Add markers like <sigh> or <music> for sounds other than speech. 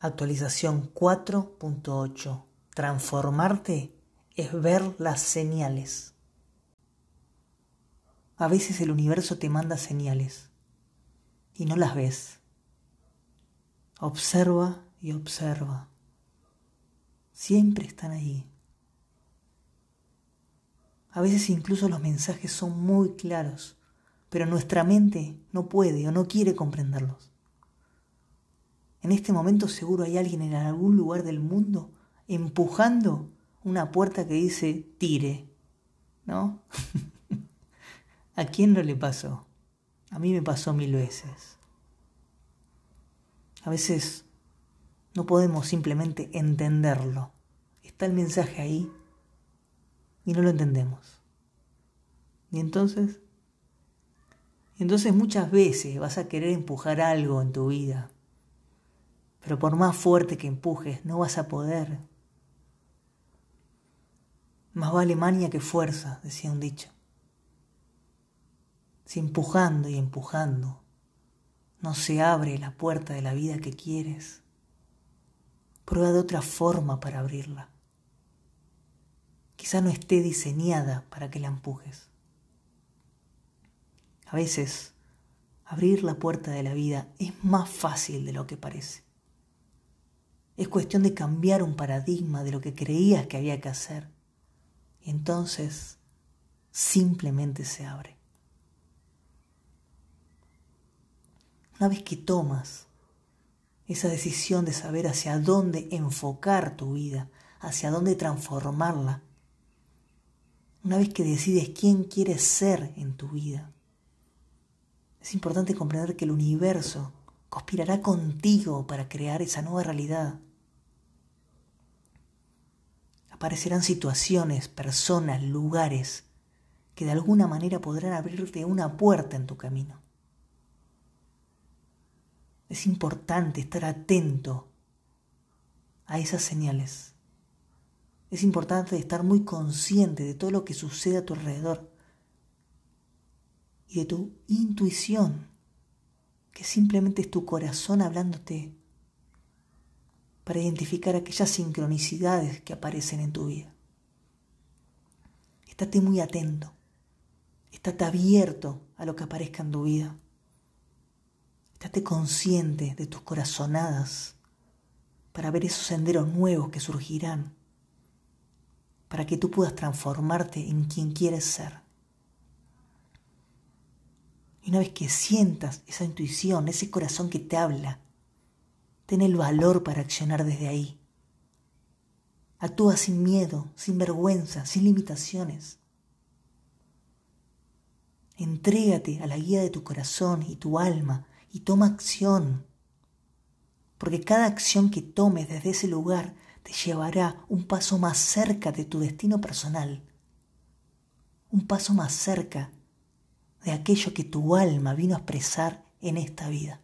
Actualización 4.8. Transformarte es ver las señales. A veces el universo te manda señales y no las ves. Observa y observa. Siempre están ahí. A veces incluso los mensajes son muy claros, pero nuestra mente no puede o no quiere comprenderlos. En este momento seguro hay alguien en algún lugar del mundo empujando una puerta que dice tire, ¿no? <laughs> ¿A quién no le pasó? A mí me pasó mil veces. A veces no podemos simplemente entenderlo. Está el mensaje ahí y no lo entendemos. Y entonces, entonces muchas veces vas a querer empujar algo en tu vida pero por más fuerte que empujes, no vas a poder. Más vale maña que fuerza, decía un dicho. Si empujando y empujando no se abre la puerta de la vida que quieres, prueba de otra forma para abrirla. Quizá no esté diseñada para que la empujes. A veces, abrir la puerta de la vida es más fácil de lo que parece. Es cuestión de cambiar un paradigma de lo que creías que había que hacer. Y entonces simplemente se abre. Una vez que tomas esa decisión de saber hacia dónde enfocar tu vida, hacia dónde transformarla, una vez que decides quién quieres ser en tu vida, es importante comprender que el universo conspirará contigo para crear esa nueva realidad aparecerán situaciones, personas, lugares que de alguna manera podrán abrirte una puerta en tu camino. Es importante estar atento a esas señales. Es importante estar muy consciente de todo lo que sucede a tu alrededor y de tu intuición, que simplemente es tu corazón hablándote para identificar aquellas sincronicidades que aparecen en tu vida. Estate muy atento, estate abierto a lo que aparezca en tu vida. Estate consciente de tus corazonadas para ver esos senderos nuevos que surgirán, para que tú puedas transformarte en quien quieres ser. Y una vez que sientas esa intuición, ese corazón que te habla, Ten el valor para accionar desde ahí. Actúa sin miedo, sin vergüenza, sin limitaciones. Entrégate a la guía de tu corazón y tu alma y toma acción. Porque cada acción que tomes desde ese lugar te llevará un paso más cerca de tu destino personal. Un paso más cerca de aquello que tu alma vino a expresar en esta vida.